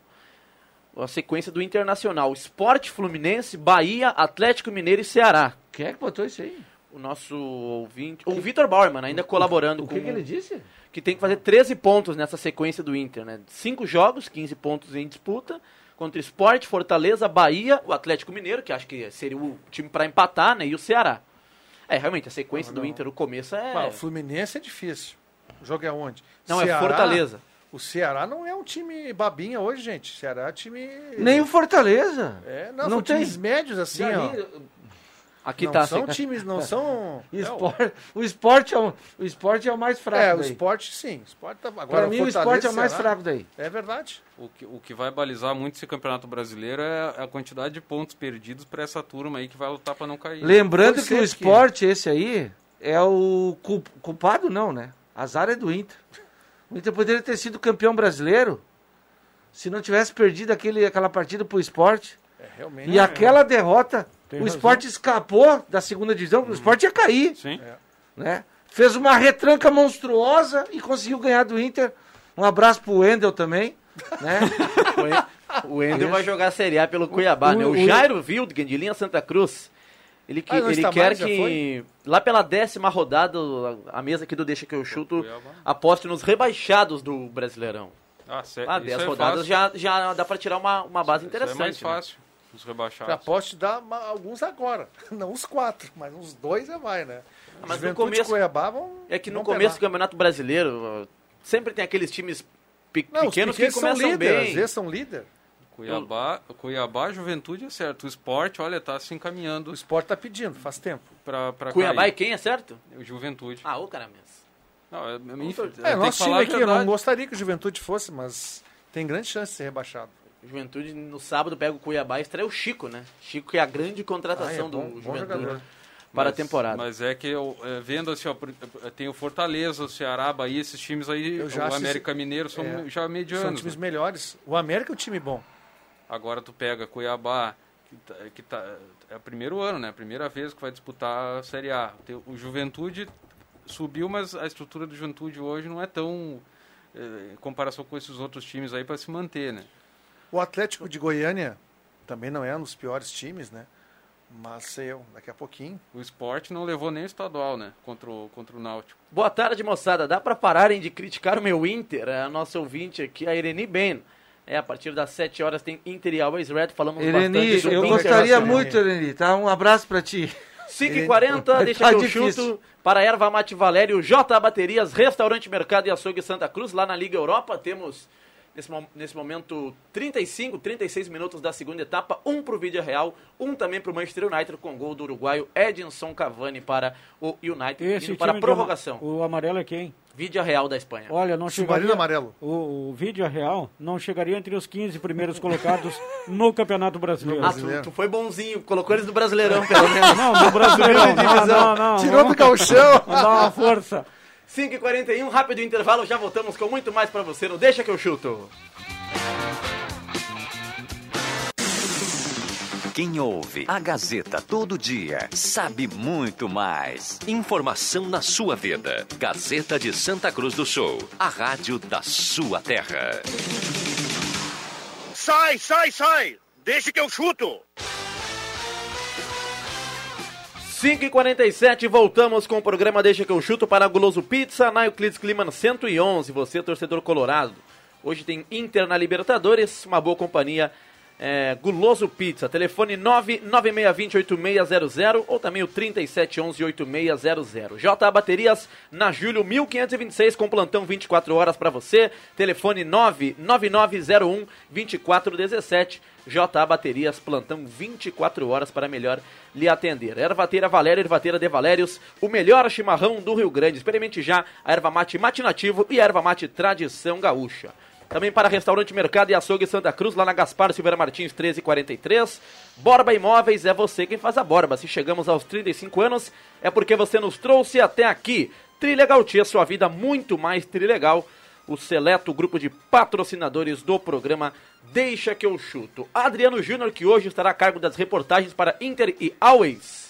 a sequência do Internacional. Esporte, Fluminense, Bahia, Atlético Mineiro e Ceará. Quem é que botou isso aí? O nosso ouvinte... O Vitor Bauerman, ainda colaborando O com... que, que ele disse? que tem que fazer 13 pontos nessa sequência do Inter, né? Cinco jogos, 15 pontos em disputa, contra o Sport, Fortaleza, Bahia, o Atlético Mineiro, que acho que seria o time para empatar, né? E o Ceará. É, realmente, a sequência do Inter, o começo é... Ah, o Fluminense é difícil. O jogo é onde? Não, é Fortaleza. O Ceará não é um time babinha hoje, gente. O Ceará é time. Nem o Fortaleza. É, não, Não são tem. times médios assim, ó. Aqui não tá. são assim. times, não *laughs* são. O esporte, o esporte, é, o, o esporte é o mais fraco. É, o daí. esporte sim. O esporte tá... Agora, Pra mim, o esporte é o mais fraco daí. É verdade. O que, o que vai balizar muito esse campeonato brasileiro é a quantidade de pontos perdidos para essa turma aí que vai lutar para não cair. Lembrando Pode que o esporte, esse aí, é o cul- culpado, não, né? Azar é do Inter. O Inter poderia ter sido campeão brasileiro se não tivesse perdido aquele, aquela partida pro esporte. É, realmente. E aquela derrota, Tem o razão. esporte escapou da segunda divisão, o esporte ia cair. Sim. Né? Fez uma retranca monstruosa e conseguiu ganhar do Inter. Um abraço pro Wendel também. Né? *laughs* O Wendel vai jogar a Série A pelo Cuiabá, o- né? O o- Jairo Wildgen, de linha Santa Cruz. Ele, que, Ah, ele quer mais, que, lá pela décima rodada, a mesa aqui do Deixa Que Eu Chuto, aposte nos rebaixados do Brasileirão. Ah, sé- Ah, isso 10 é rodadas fácil. já, já dá pra tirar uma, uma base Isso é interessante. mais né? Os rebaixados. Já posso te dar alguns agora. *laughs* Não os quatro, mas uns dois já vai, né? Mas no Juventude começo- e Cuiabá vão. É que no começo do pegar. Campeonato Brasileiro, sempre tem aqueles times pe- Não, os pequenos que pequenos são começam líder, bem. às vezes são líder. Cuiabá, Cuiabá, Juventude é certo. O esporte, olha, tá se encaminhando O esporte tá pedindo, faz tempo. pra, pra Cuiabá e cair. quem, é certo? O Juventude. Ah, o cara mesmo. Não, é, é, É, que nosso time aqui, eu não gostaria que o Juventude fosse, mas tem grande chance de ser rebaixado. Juventude no sábado pega o Cuiabá e estreia o Chico, né? Chico que é a grande contratação Ah, é bom- do Juventude jogador. para a temporada. Mas é que eu, é, vendo assim, ó, é, tem o Fortaleza, o Ceará, Bahia, esses times aí, o assisti- América Mineiro são É, já São medianos. times né? melhores. O América é um time bom. Agora tu pega Cuiabá, que tá, que tá- é o primeiro ano, né? A primeira vez que vai disputar a Série A. O Juventude subiu, mas a estrutura do Juventude hoje não é tão é, em comparação com esses outros times aí para se manter, né? O Atlético de Goiânia também não é um dos piores times, né? Mas eu, daqui a pouquinho. O esporte não levou nem o estadual, né? Contra o, contra o Náutico. Boa tarde, moçada. Dá para pararem de criticar o meu Inter? É a nossa ouvinte aqui, a Irene Ben. É, a partir das 7 horas tem Inter e Always Red. Falamos Ireni, bastante do eu gostaria muito, Ireni, tá? Um abraço pra ti. 5h40, deixa Tá que eu difícil. chuto para Erva Mate Valério, J Baterias, Restaurante Mercado e Açougue Santa Cruz, lá na Liga Europa. Temos, nesse, nesse momento, 35, 36 minutos da segunda etapa. Um para o Vídeo Real, um também para o Manchester United, com gol do uruguaio Edinson Cavani para o United, Esse indo para a prorrogação. O amarelo é quem? Vídeo Real da Espanha. Olha, não Submarino chegaria... amarelo. O, o vídeo real não chegaria entre os 15 primeiros colocados *laughs* no Campeonato Brasileiro. Ah, tu, tu foi bonzinho, colocou eles no Brasileirão, pelo menos. Não, no Brasileirão. *laughs* não, não, não. Tirou do. Vamos dar uma força. 5h41, rápido intervalo, já voltamos com muito mais para você no Deixa que eu chuto. Quem ouve a Gazeta todo dia sabe muito mais. Informação na sua vida. Gazeta de Santa Cruz do Sul. A rádio da sua terra. Sai, sai, sai! Deixa que eu chuto! 5h47, voltamos com o programa Deixa que eu chuto para Guloso Pizza, na Euclides Climan 111, você torcedor colorado. Hoje tem Inter na Libertadores, uma boa companhia, é, Guloso Pizza, telefone 996208600 ou também o 37118600. JA Baterias, na Júlio 1526, com plantão 24 horas para você, telefone 999012417. JA Baterias, plantão 24 horas para melhor lhe atender. Ervateira Valério, Ervateira de Valérios, o melhor chimarrão do Rio Grande. Experimente já a erva mate mate nativo e a erva mate tradição gaúcha. Também para Restaurante Mercado e Açougue Santa Cruz, lá na Gaspar Silveira Martins 1343. Borba Imóveis, é você quem faz a borba. Se chegamos aos 35 anos, é porque você nos trouxe até aqui. Trilegal Tia, sua vida muito mais trilegal. O seleto grupo de patrocinadores do programa Deixa que eu chuto. Adriano Júnior, que hoje estará a cargo das reportagens para Inter e Always.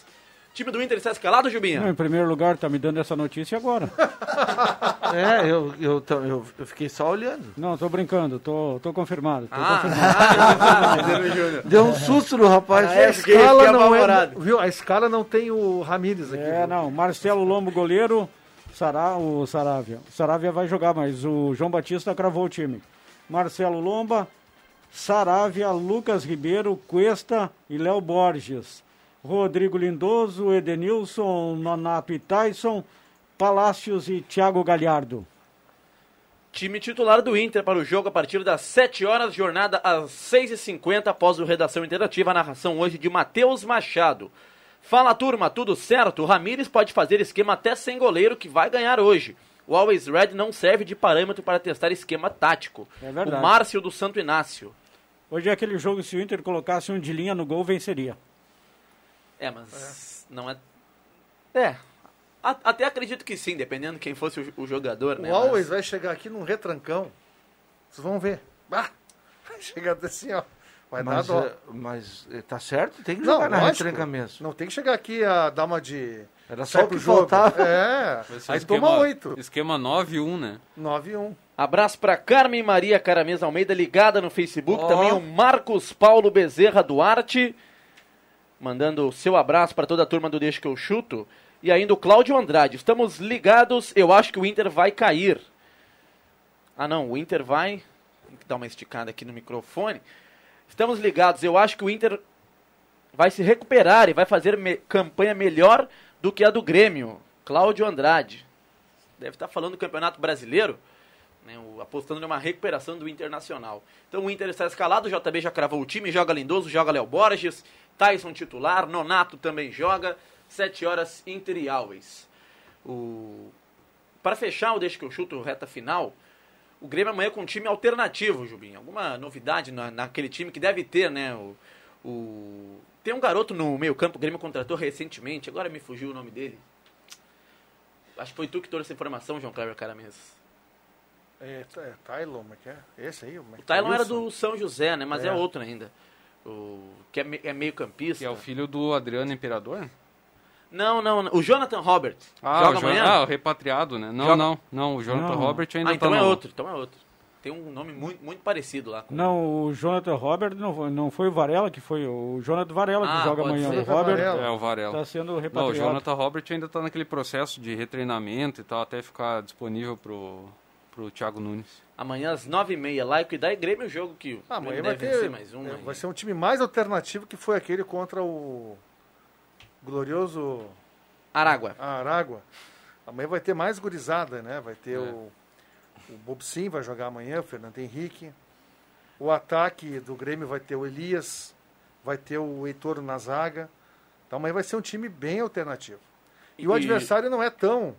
Time do Inter está escalado, Jubinha? Não, em primeiro lugar, tá me dando essa notícia agora. *laughs* É, eu, eu, eu, eu fiquei só olhando. Não, tô brincando, tô, tô confirmado. Tô Ah, confirmado. *laughs* Deu um susto no rapaz. a escala não é, viu? A escala não tem o Ramírez aqui. É, viu? não, Marcelo Lombo, goleiro, Sara, o Saravia. O Saravia vai jogar, mas o João Batista cravou o time. Marcelo Lomba, Saravia, Lucas Ribeiro, Cuesta e Léo Borges. Rodrigo Lindoso, Edenilson, Nonato e Tyson, Palácios e Thiago Galhardo. Time titular do Inter para o jogo a partir das 7 horas, jornada às 6h50 após o Redação Interativa. A narração hoje de Matheus Machado. Fala turma, tudo certo? O Ramires pode fazer esquema até sem goleiro que vai ganhar hoje. O Always Red não serve de parâmetro para testar esquema tático. É verdade. O Márcio do Santo Inácio. Hoje é aquele jogo, se o Inter colocasse um de linha no gol, venceria. É, mas não é. É. A- até acredito que sim, dependendo de quem fosse o, o jogador, né? O Always vai chegar aqui num retrancão. Vocês vão ver. Ah, *laughs* vai chegar assim, ó. Vai Mas, dar dó. é, mas é, tá certo? Tem que Não, jogar na lógico. retranca mesmo. Não tem que chegar aqui a dar uma de. Era só o pro que jogo. faltava. É. Aí esquema- toma oito. Esquema 9 e 1, né? 9 e 1. Abraço para Carmen Maria Caramês Almeida, ligada no Facebook. Ó. Também o Marcos Paulo Bezerra Duarte, mandando o seu abraço para toda a turma do Deixa que eu chuto. E ainda o Cláudio Andrade. Estamos ligados, eu acho que o Inter vai cair. Ah não, o Inter vai. Tem que dar uma esticada aqui no microfone. Estamos ligados, eu acho que o Inter vai se recuperar e vai fazer me- campanha melhor do que a do Grêmio. Cláudio Andrade. Deve estar falando do Campeonato Brasileiro né, o- apostando numa recuperação do Internacional. Então o Inter está escalado, o JB já cravou o time, joga Lindoso, joga Léo Borges, Tyson titular, Nonato também joga, 7 horas Inter e Always. O... Para fechar o Deixa que eu chuto reta final, o Grêmio amanhã com um time alternativo, Jubim. Alguma novidade na, naquele time que deve ter, né? O, o- Tem um garoto no meio campo, o Grêmio contratou recentemente, agora me fugiu o nome dele. Acho que foi tu que trouxe essa informação, João Cleber Caramês. É, é Tylon, como é que é? Esse aí? O Tylon era do São José, né? Mas é, É. outro ainda. O, que é, me- é meio campista. Que é o filho do Adriano Imperador? Não, não, não. O Jonathan Robert. Ah, joga o amanhã? Ah, o repatriado, né? Não, Joga- não, não. O Jonathan Não. Robert ainda ah, então tá é no- outro, então é outro. Tem um nome muito, muito parecido lá. Com... Não, o Jonathan Robert não, foi- não foi o Varela que foi, o Jonathan Varela que Ah, joga pode amanhã. ser. O Robert É, o Varela. está sendo Não, o repatriado. Jonathan Robert ainda tá naquele processo de retreinamento e tal, até ficar disponível pro, pro Thiago Nunes. Amanhã às nove e meia, lá e dá e Grêmio o jogo que o Ah, amanhã vai ter. mais um. é, vai ser um time mais alternativo que foi aquele contra o glorioso Aragua. Aragua. Amanhã vai ter mais gurizada, né? Vai ter É. o, o Bob Sim vai jogar amanhã, o Fernando Henrique. O ataque do Grêmio vai ter o Elias, vai ter o Heitor na zaga. Então amanhã vai ser um time bem alternativo. E, o E- adversário não é tão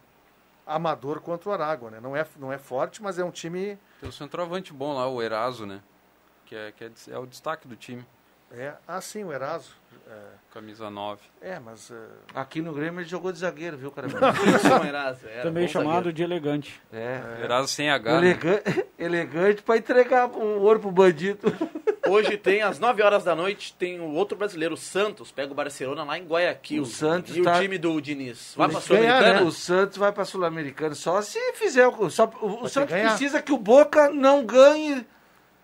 amador quanto o Aragua, né? Não é, não é forte, mas é um time. Tem o centroavante bom lá, o Eraso, né? Que é, que é, é o destaque do time. É, ah, sim, o Eraso. É, Camisa 9. é, mas. é, Aqui no Grêmio ele jogou de zagueiro, viu, cara? *laughs* Não, Eraso, era Também chamado zagueiro. de elegante. É. Eraso sem H. né? Elegan- *laughs* elegante pra entregar o ouro pro bandido. *laughs* Hoje tem, às 9 horas da noite, tem o outro brasileiro, o Santos, pega o Barcelona lá em Guayaquil. O Santos E o tá- time do Diniz. Vai pra Ganhar, né? Sul-Americana? O Santos vai pra Sul-Americana. Só se fizer. o- Só, o o Santos ganhar. precisa que o Boca não ganhe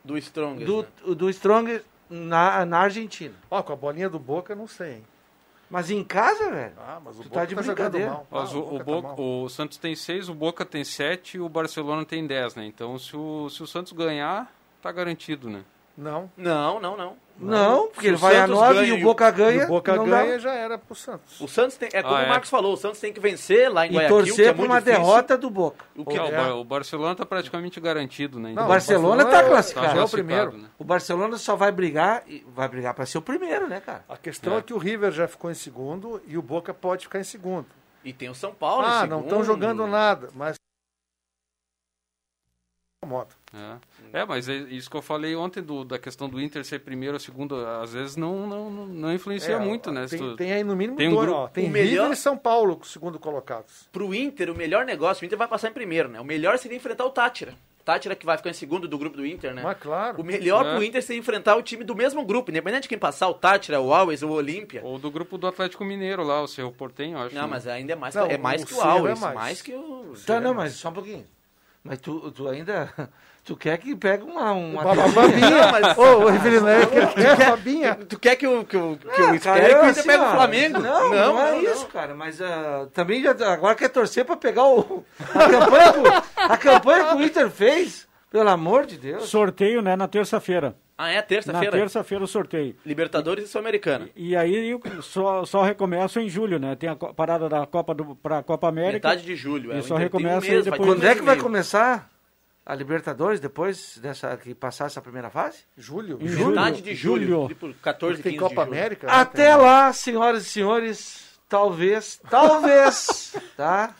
Do Strongest. do, né? do Strong na, na Argentina. Ó, com a bolinha do Boca, não sei, hein? Mas em casa, velho. Ah, mas o Tu Boca tá de jogando brincadeira. mal. Ó, Ah, o, o Boca tá Boca- o Santos tem 6, o Boca tem 7 e o Barcelona tem 10, né? Então se o, se o Santos ganhar, tá garantido, né? Não. Não, não, não. Não, porque ele o vai a Santos 9 ganha e o o- Boca ganha. o Boca ganha dá. já era pro Santos. O Santos tem, é como Ah, o é. Marcos falou, o Santos tem que vencer lá em E Guayaquil, que é torcer por muito uma difícil. derrota do Boca. O que É, o, é. O Barcelona tá praticamente garantido, né? Não, o Barcelona tá é- classificado. já é o classificado, primeiro. né? O Barcelona só vai brigar, e vai brigar pra ser o primeiro, né, cara? A questão é. que o River já ficou em segundo e o Boca pode ficar em segundo. E tem o São Paulo em ah, não estão jogando nada, mas. Moto. É. É, mas é isso que eu falei ontem do, da questão do Inter ser primeiro ou segundo, às vezes não, não, não, influencia É, muito, né? Tem, tu- tem aí no mínimo Tem um dois, grupo- ó, Tem o melhor- River e São Paulo, segundo colocados. Pro Inter, o melhor negócio, o Inter vai passar em primeiro, né? O melhor seria enfrentar o Tátira. Tátira que vai ficar em segundo do grupo do Inter, né? Mas claro. O melhor É. pro Inter seria enfrentar o time do mesmo grupo, independente de quem passar, o Tátira, o Always, o Olímpia. Ou do grupo do Atlético Mineiro lá, o Cerro Portenho, acho. Não, né? mas ainda é mais, Não, é mais o que o Cerro é Always, mais. mais. que o... Tá, não, mas só um pouquinho. Mas tu, tu ainda. *laughs* Tu quer que pegue uma. uma tetinha? babinha. mas- Ô, ô, Rivelino, é que- quer- babinha. Tu quer que o que o, que o cara, eu, o assim, pegue o Flamengo? Não, não, é não, isso, cara. Mas ah, também já, agora quer torcer pra pegar o. *laughs* A campanha, que, o- a campanha que o Inter fez, pelo amor de Deus. Sorteio, né, na terça-feira. Ah, é Na terça-feira? terça-feira o sorteio. Libertadores e Sul-Americana. E aí só, só recomeça em julho, né? Tem a parada da Copa do, pra Copa América. Metade de julho. É, E só um recomeça mês, vai depois. Quando é que vai e meio. começar a Libertadores depois dessa que passar essa primeira fase? Julho. Em julho. Metade de julho. Julho. Tipo, 14, Porque tem 15 de Copa julho. América. né? Até lá, senhoras e senhores, talvez, talvez, *laughs* tá?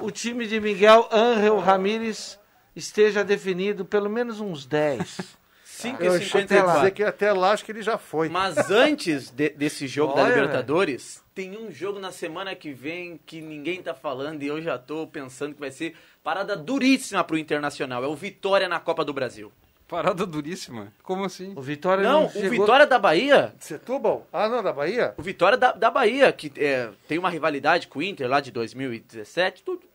O time de Miguel Ángel Ramírez esteja definido pelo menos uns 10. 5 *laughs* Eu achei que ia 54. dizer que até lá acho que ele já foi. Mas antes de- desse jogo da Olha, Libertadores, tem um jogo na semana que vem que ninguém tá falando e eu já tô pensando que vai ser parada duríssima pro Internacional. É o Vitória na Copa do Brasil. Parada duríssima. Como assim? O Vitória Não, não, o chegou... Vitória da Bahia. Setúbal? Ah, não, da Bahia? O Vitória da, da Bahia, que é, tem uma rivalidade com o Inter lá de 2017. Tu po-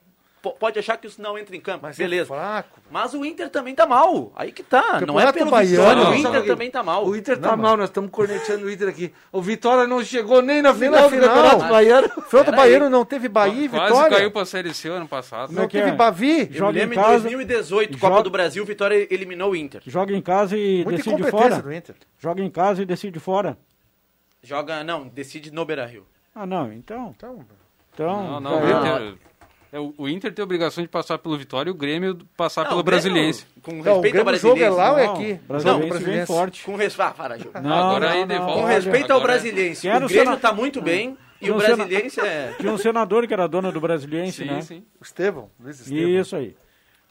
pode achar que isso não entra em campo. Mas Beleza. é fraco. Mas o Inter também tá mal. Aí que tá. Não é pelo baiano, Vitória. não. O Inter Sabe, também tá mal. O Inter tá Não, mal, nós estamos cornetando o Inter aqui. O Vitória não chegou nem na final, na do final. Campeonato Baiano. Foi outro Pera Baiano, não teve Bahia e Quase Vitória. caiu pra Série C ano passado. Não é que teve é? Bavi. Joga em casa, 2018, joga- Copa do Brasil, o Vitória eliminou o Inter. Joga em casa e Muita decide fora. do Inter. Joga em casa e decide fora. Joga, não, decide no Beira-Rio. Ah, não, então. Então, Então, Não, não, o caiu. Inter, é, o- o Inter tem a obrigação de passar pelo Vitória e o Grêmio passar Não, pelo o Grêmio, Brasiliense. Com não, o respeito ao Grêmio jogo é Brasiliense. lá ou é Não, aqui? Brasiliense Não, vem Brasiliense. forte. Com res... ah, para, Gil. Não, Agora não, aí não. Com respeito ao agora é- Brasiliense. O Grêmio sena- tá muito bem e Tinha o sena- Brasiliense é... Tinha um senador que era dono do Brasiliense, Sim, né? sim. O Estevão, Luiz Estevão. Isso aí.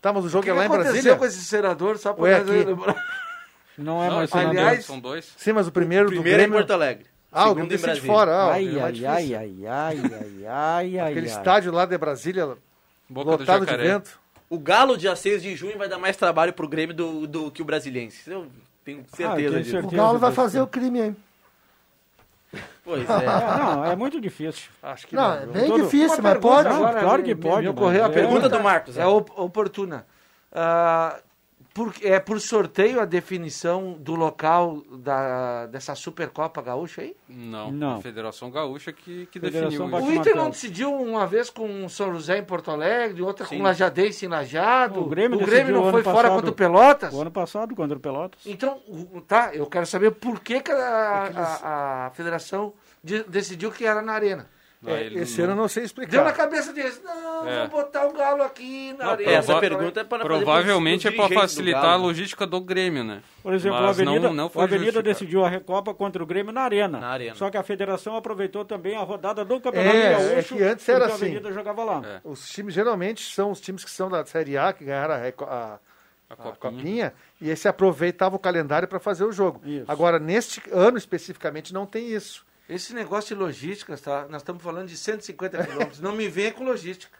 Tá, mas o O jogo que, é que lá em aconteceu Brasília? com esse senador? Só Ou é aqui? *laughs* *laughs* Não é Não, mais senador. aliás, são dois. Sim, mas o primeiro, do Primeiro é em Grêmio... Porto Alegre. Ah, o Grêmio em decide Brasília. fora. Ah, Ai, é ai, ai, ai, ai, ai, ai, ai, Aquele ai. estádio lá de Brasília, Boca do lotado de vento. O Galo, dia 6 de junho, vai dar mais trabalho pro Grêmio do, do que o Brasiliense. Eu tenho Ah, certeza disso. O Galo vai fazer o crime, hein? Pois É, *laughs* é. não, é muito difícil. Acho que Não, não. é bem Todo- difícil, Uma mas pergunta pode. Claro que pode, Me ocorreu a é- Pergunta do Marcos. É op- oportuna. Ah, por, é por sorteio a definição do local da, dessa Supercopa Gaúcha aí? Não, Não. a Federação Gaúcha que, que Federação definiu O. Inter não decidiu uma vez com o São José em Porto Alegre, outra Sim. com Lajadense em Lajado. O Grêmio o Grêmio não foi fora passado. contra o Pelotas. O ano passado, contra o Pelotas. Então, tá, eu quero saber por que, que a, a- a federação de- decidiu que era na arena. É, ele esse não- ano eu não sei Deu explicar. na cabeça deles, não, É. vou botar o Galo aqui na Não, arena. Essa pergunta é para Provavelmente é para facilitar a logística do Grêmio, né? Por exemplo, Mas a Avenida, não, não foi Avenida decidiu a Recopa contra o Grêmio na Arena. Na Arena. Só que a federação aproveitou também a rodada do Campeonato É, Gaúcho. é que antes era porque a assim. Avenida jogava lá. É. Os times geralmente são os times que são da Série A, que ganharam a, a- A a copinha. copinha, e esse aproveitava o calendário para fazer o jogo. Isso. Agora, neste ano especificamente, não tem isso. Esse negócio de logística, tá? Nós estamos falando de 150 quilômetros. Não me venha com logística.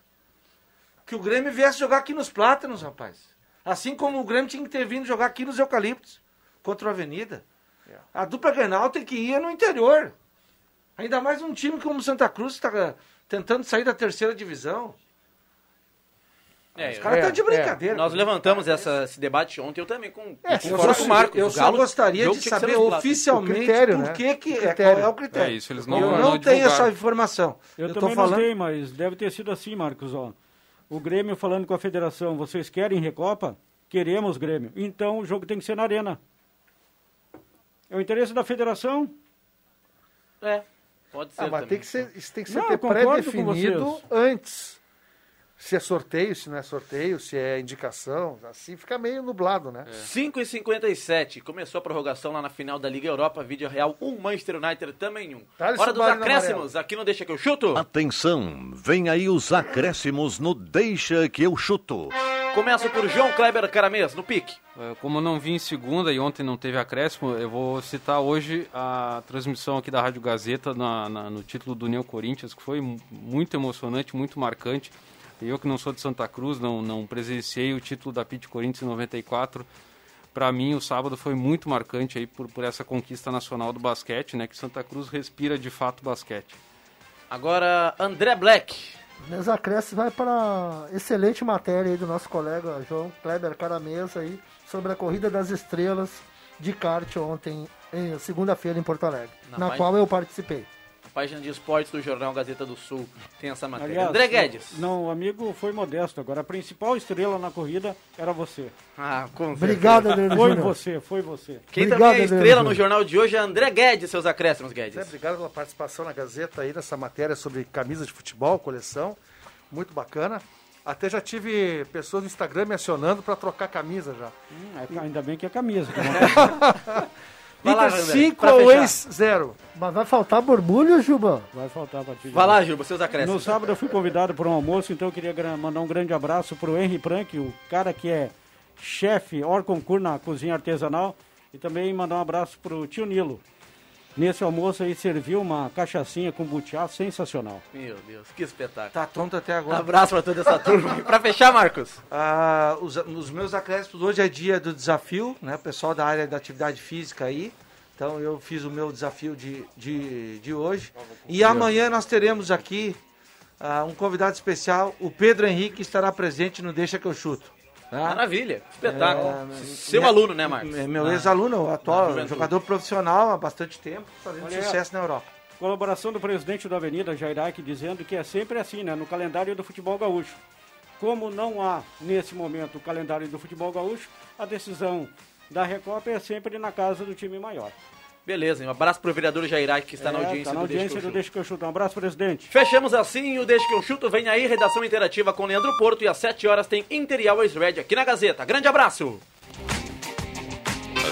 Que o Grêmio viesse jogar aqui nos Plátanos, rapaz. Assim como o Grêmio tinha que ter vindo jogar aqui nos Eucaliptos, contra o Avenida. A dupla Grenal tem que ir no interior. Ainda mais um time como o Santa Cruz está tentando sair da terceira divisão. É, Os caras É, estão de é. brincadeira. Nós levantamos essa, esse debate ontem, eu também, com, É, com eu só- com o Marcos. eu só gostaria de que saber oficialmente critério, por né? que, que O é, qual é o critério. É isso, eles não- eu não não tenho essa informação. Eu, tô também falando... não sei, mas deve ter sido assim, Marcos. Ó. O Grêmio falando com a federação, vocês querem Recopa? Queremos, Grêmio. Então o jogo tem que ser na Arena. É o interesse da federação? É, pode ser Ah, mas também. tem que ser, isso tem que ser Não, ter eu concordo com pré-definido antes. Se é sorteio, se não é sorteio, se é indicação, assim fica meio nublado, né? 5 e 57 começou a prorrogação lá na final da Liga Europa, vídeo real, um Manchester United também um. Thales Hora dos acréscimos, aqui no Deixa que eu chuto. Atenção, vem aí os acréscimos no Deixa que eu chuto. Começo por João Kleber Caramês, no pique. É, Como eu não vim em segunda e ontem não teve acréscimo, eu vou citar hoje a transmissão aqui da Rádio Gazeta na- na- no título do Neo Corinthians, que foi mu- muito emocionante, muito marcante. Eu que não sou de Santa Cruz, não, não presenciei o título da Pit Corinthians em 94. Para mim, o sábado foi muito marcante aí por, por essa conquista nacional do basquete, né? Que Santa Cruz respira de fato basquete. Agora, André Black. Meus acréscimos vai para excelente matéria aí do nosso colega João Kleber Caramesa aí sobre a corrida das estrelas de kart ontem, em segunda-feira em Porto Alegre, Na na qual eu participei. Página de esportes do Jornal Gazeta do Sul tem essa matéria. Aliás, André Guedes. Não, o amigo foi modesto. Agora, a principal estrela na corrida era você. Ah, com Obrigado. Adriano Foi você, foi você. Quem Obrigado, também é estrela no jornal de hoje é André Guedes, seus acréscimos, Guedes. Zé, obrigado pela participação na Gazeta aí nessa matéria sobre camisa de futebol, coleção. Muito bacana. Até já tive pessoas no Instagram me acionando para trocar camisa já. Hum, é- ainda bem que é camisa. *laughs* Inter André, 5 pra ao fechar. ex 0. Mas vai faltar borbulho, Juba? Vai faltar a partir de Vai lá. Juba, seus No acréscimos. sábado eu fui convidado para um almoço, então eu queria mandar um grande abraço para o Henry Prank, o cara que é chefe hors concurso na cozinha artesanal, e também mandar um abraço para o tio Nilo. Nesse almoço aí serviu uma cachaçinha com butiá sensacional. Meu Deus, que espetáculo. Tá tonto até agora. Abraço pra toda essa turma. E *laughs* pra fechar, Marcos. Ah, os, os meus acréscimos hoje é dia do desafio, né? O pessoal da área da atividade física aí. Então eu fiz o meu desafio de, de, de hoje. E amanhã nós teremos aqui ah, um convidado especial. O Pedro Henrique estará presente no Deixa que eu chuto. Tá? Maravilha, espetáculo. É, Seu minha- aluno, né, Marcos? Meu Ah. ex-aluno, atual jogador profissional há bastante tempo, fazendo Olha aí, sucesso na Europa. Colaboração do presidente da Avenida, Jairac, dizendo que é sempre assim, né? No calendário do futebol gaúcho. Como não há, nesse momento, o calendário do futebol gaúcho, a decisão da Recopa é sempre na casa do time maior. Beleza, um abraço pro vereador Jairac que está na É, audiência, tá na do Deixa audiência que eu do Chuto. Deixa que eu chuto. Um abraço, presidente. Fechamos assim o Deixa que eu chuto. Vem aí, redação interativa com Leandro Porto. E às 7 horas tem Inter e Always Red aqui na Gazeta. Grande abraço!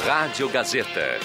Rádio Gazeta.